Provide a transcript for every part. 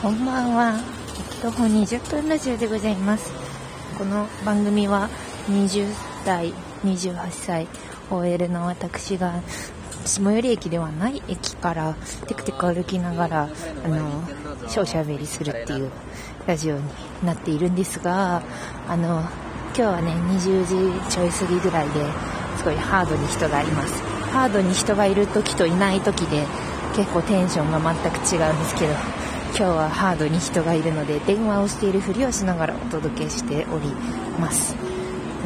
こんばんは。徒歩20分ラジオでございます。この番組は20代、28歳 OL の私が最寄り駅ではない駅からテクテク歩きながらあの少々べりするっていうラジオになっているんですがあの今日はね20時ちょい過ぎぐらいですごいハードに人がいますハードに人がいる時といない時で結構テンションが全く違うんですけど今日はハードに人がいるので電話をしているふりをしながらお届けしております。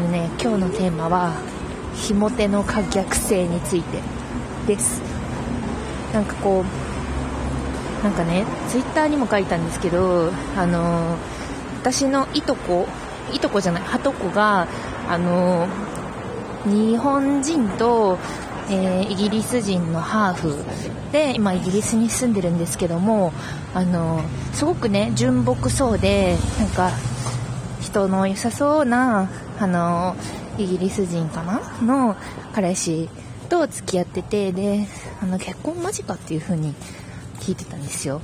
でね今日のテーマはひも手の可逆性についてです。なんかこうなんかねツイッターにも書いたんですけどあの私のいとこいとこじゃないはとこがあの日本人とえー、イギリス人のハーフで今イギリスに住んでるんですけどもあのすごくね純朴そうでなんか人の良さそうなあのイギリス人かな？の彼氏と付き合っててであの結婚間近っていう風に聞いてたんですよ。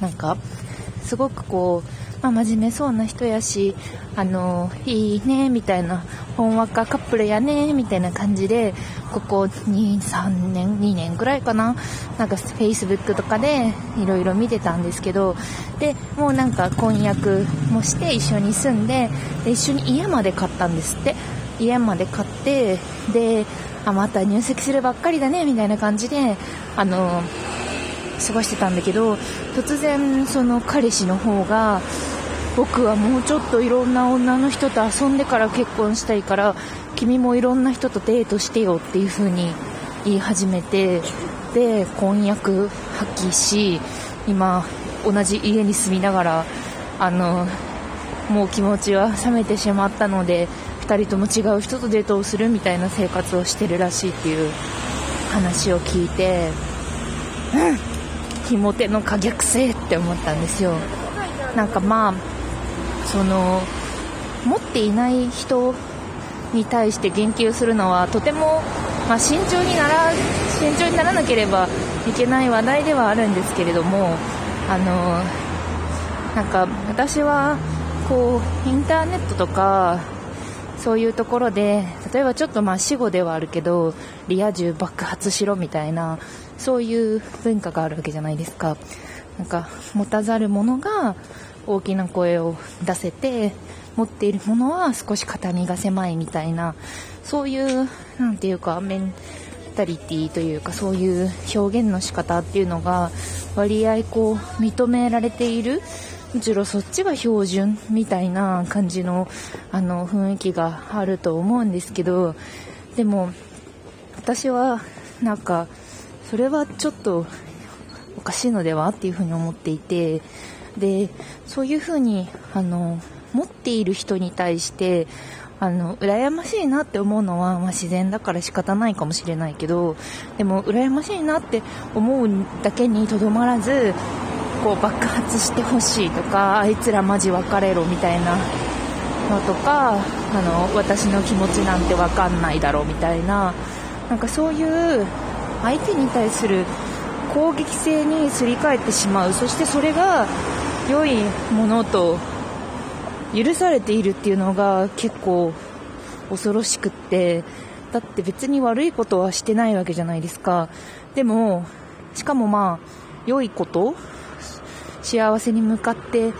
なんかすごくこうまあ、真面目そうな人やし、あの、いいね、みたいな、ほんわかカップルやね、みたいな感じで、ここ2、3年、2年ぐらいかな、なんか Facebook とかでいろいろ見てたんですけど、で、もうなんか婚約もして一緒に住んで、で一緒に家まで買ったんですって。家まで買って、で、あ、また入籍するばっかりだね、みたいな感じで、あの、過ごしてたんだけど、突然その彼氏の方が、僕はもうちょっといろんな女の人と遊んでから結婚したいから君もいろんな人とデートしてよっていう風に言い始めてで婚約破棄し今同じ家に住みながらあのもう気持ちは冷めてしまったので2人とも違う人とデートをするみたいな生活をしてるらしいっていう話を聞いてうんひも手の可逆性って思ったんですよ。なんかまあその持っていない人に対して言及するのはとても、まあ、慎重になら慎重にならなければいけない話題ではあるんですけれどもあのなんか私はこうインターネットとかそういうところで例えばちょっとまあ死後ではあるけどリア充爆発しろみたいなそういう文化があるわけじゃないですか。なんか持たざる者が大きな声を出せて持っているものは少し肩身が狭いみたいなそういう何て言うかメンタリティというかそういう表現の仕方っていうのが割合こう認められているむしろそっちが標準みたいな感じのあの雰囲気があると思うんですけどでも私はなんかそれはちょっとおかしいのではっていうふうに思っていてでそういうふうにあの持っている人に対してあの羨ましいなって思うのは、まあ、自然だから仕方ないかもしれないけどでも羨ましいなって思うだけにとどまらずこう爆発してほしいとかあいつらマジ別れろみたいなのとかあの私の気持ちなんて分かんないだろうみたいななんかそういう相手に対する攻撃性にすり替えてしまう。そしてそれが良いものと許されているっていうのが結構恐ろしくってだって別に悪いことはしてないわけじゃないですか。でもしかもまあ良いこと幸せに向かって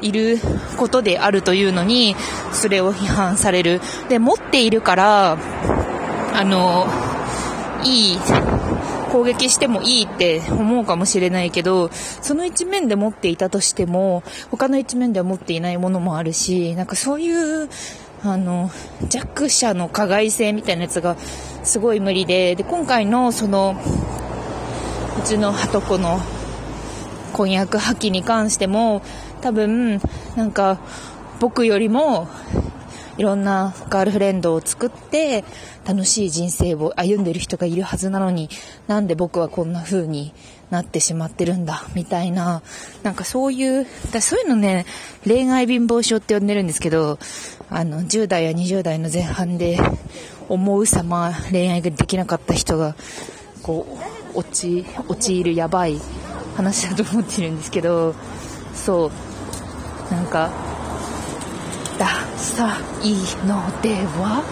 いることであるというのにそれを批判される。で持っているからあのいい攻撃してもいいって思うかもしれないけど、その一面で持っていたとしても、他の一面では持っていないものもあるし、なんかそういう、あの、弱者の加害性みたいなやつがすごい無理で、で、今回のその、うちのはとこの婚約破棄に関しても、多分、なんか、僕よりもいろんなガールフレンドを作って楽しい人生を歩んでる人がいるはずなのになんで僕はこんな風になってしまってるんだみたいななんかそういうだそういうのね恋愛貧乏症って呼んでるんですけどあの10代や20代の前半で思うさま恋愛ができなかった人がこう陥陥るやばい話だと思ってるんですけどそうなんかダサいのでは？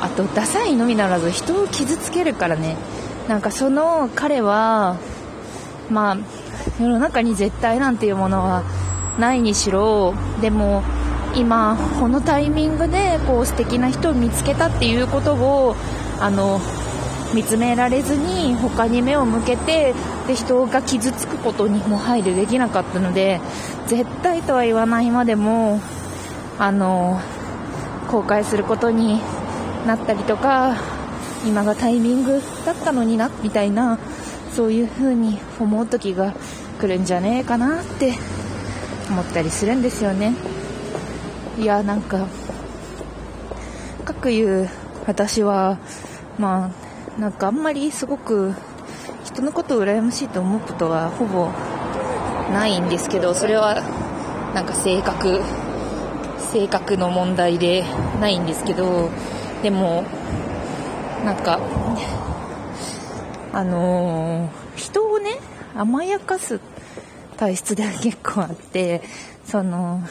あとダサいのみならず人を傷つけるからね。なんかその彼はまあ世の中に絶対なんていうものはないにしろでも今このタイミングでこう素敵な人を見つけたっていうことをあの見つめられずに他に目を向けてで人が傷つくことにも配慮できなかったので絶対とは言わないまでもあの後悔することになったりとか今がタイミングだったのになみたいなそういう風に思う時が来るんじゃねえかなって思ったりするんですよね。いやなんかかくいう私はまあなんかあんまりすごく人のことを羨ましいと思うことはほぼないんですけどそれはなんか性格性格の問題でないんですけどでもなんかあのー、人をね甘やかす体質では結構あってその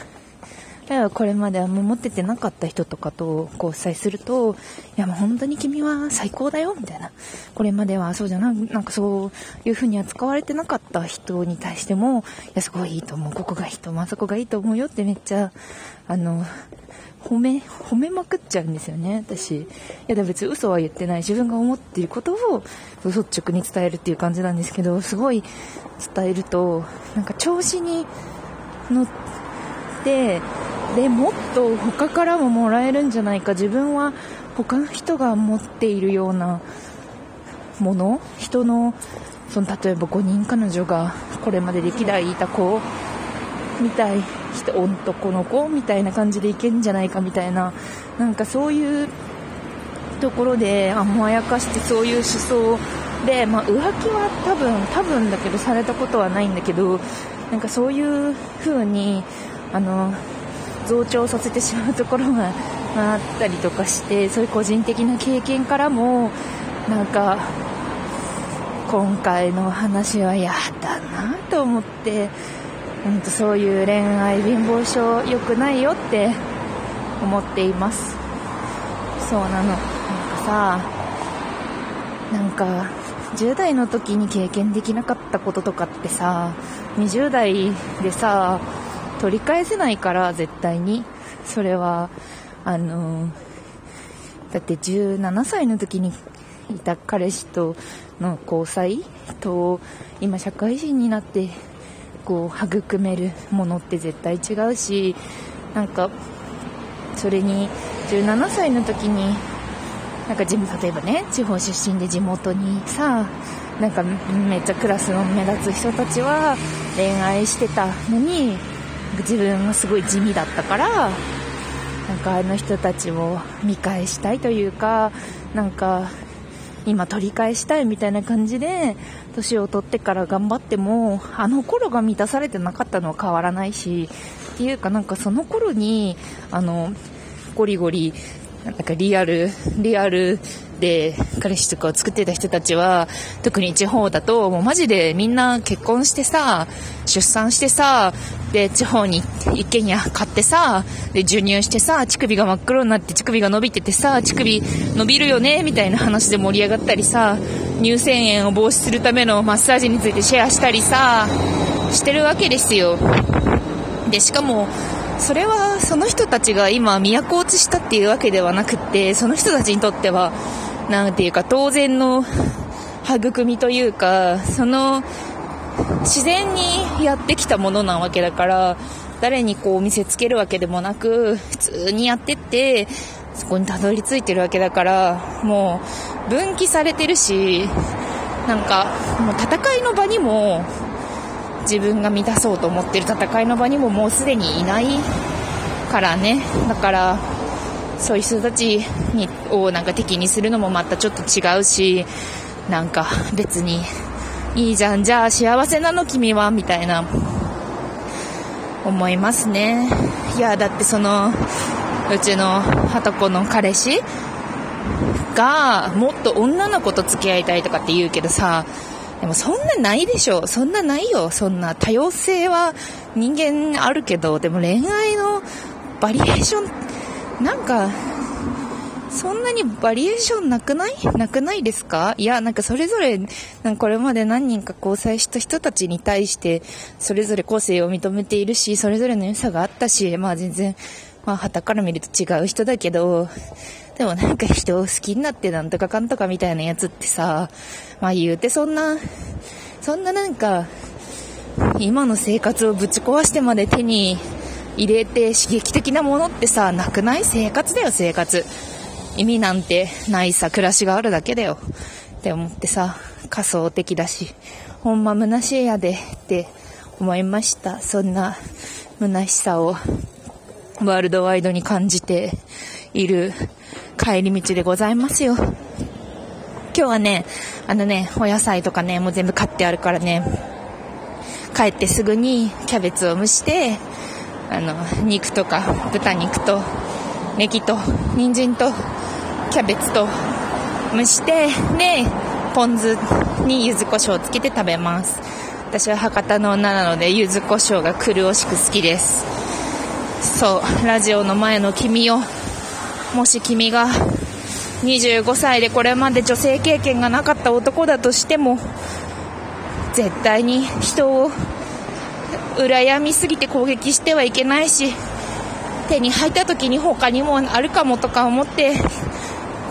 これまでは持っててなかった人とかと交際すると、いやもう本当に君は最高だよ、みたいな。これまではそうじゃな、なんかそういう風に扱われてなかった人に対しても、いや、すごいいいと思う、ここがいいと思う、あそこがいいと思うよってめっちゃ、あの、褒め、褒めまくっちゃうんですよね、私。いや、でも別に嘘は言ってない。自分が思っていることを率直に伝えるっていう感じなんですけど、すごい伝えると、なんか調子に乗って、で、もっと他からももらえるんじゃないか。自分は他の人が持っているようなもの、人の、その例えば5人彼女がこれまで歴代いた子みたい人男の子みたいな感じでいけんじゃないかみたいななんかそういうところで甘やかしてそういう思想で、まあ、浮気は多分多分だけどされたことはないんだけどなんかそういう風にあの増長させてしまうところが あったりとかしてそういう個人的な経験からもなんか今回の話は嫌だなと思ってうんとそういう恋愛貧乏症良くないよって思っています。そうなの。なんかさなんか10代の時に経験できなかったこととかってさ20代でさ取り返せないから絶対に。それはあのだって17歳の時にいた彼氏との交際と今社会人になってこう育めるものって絶対違うしなんかそれに17歳の時になんか例えばね地方出身で地元にさなんかめっちゃクラスの目立つ人たちは恋愛してたのに自分もすごい地味だったからなんかあの人たちを見返したいというかなんか今取り返したいみたいな感じで年を取ってから頑張ってもあの頃が満たされてなかったのは変わらないしっていうかなんかその頃にあのゴリゴリなんかリアルリアルで彼氏とかを作ってた人たちは特に地方だともうマジでみんな結婚してさ出産してさで地方に一軒家買ってさで授乳してさ乳首が真っ黒になって乳首が伸びててさ乳首伸びるよねみたいな話で盛り上がったりさ乳腺炎を防止するためのマッサージについてシェアしたりさしてるわけですよ。でしかもそれはその人たちが今都落ちしたっていうわけではなくてその人たちにとってはなんていうか当然の育みというかその自然にやってきたものなわけだから誰にこう見せつけるわけでもなく普通にやってってそこにたどり着いてるわけだからもう分岐されてるしなんかもう戦いの場にも自分が満たそうと思ってる戦いの場にももうすでにいないからね。だからそういう人たちにをなんか敵にするのもまたちょっと違うしなんか別にいいじゃんじゃあ幸せなの君はみたいな。思いますね。いやだってそのうちのはとこの彼氏がもっと女の子と付き合いたいとかって言うけどさでもそんなないでしょ。そんなないよ。そんな多様性は人間あるけど、でも恋愛のバリエーション、なんか、そんなにバリエーションなくない？なくないですか？いや、なんかそれぞれ、なんかこれまで何人か交際した人たちに対して、それぞれ個性を認めているし、それぞれの良さがあったし、まあ全然、まあ旗から見ると違う人だけど、でもなんか人を好きになってなんとかかんとかみたいなやつってさ、まあ言うてそんな、そんななんか、今の生活をぶち壊してまで手に入れて刺激的なものってさ、なくない生活だよ、生活。意味なんてないさ、暮らしがあるだけだよ。って思ってさ、仮想的だし、ほんま虚しいやでって思いました。そんな虚しさをワールドワイドに感じている帰り道でございますよ。今日はね、あのね、お野菜とかね、もう全部買ってあるからね、帰ってすぐにキャベツを蒸して、あの、肉とか豚肉とネギと人参とキャベツと蒸して、で、ポン酢に柚子胡椒をつけて食べます。私は博多の女なので柚子胡椒が苦しく好きです。そう、ラジオの前の君よ。もし君が25歳でこれまで女性経験がなかった男だとしても、絶対に人を羨みすぎて攻撃してはいけないし、手に入った時に他にもあるかもとか思って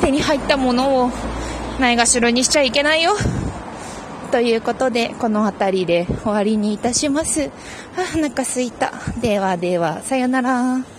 手に入ったものをないがしろにしちゃいけないよ。ということで、この辺りで終わりにいたします。あ、お腹すいた。ではでは、さよなら。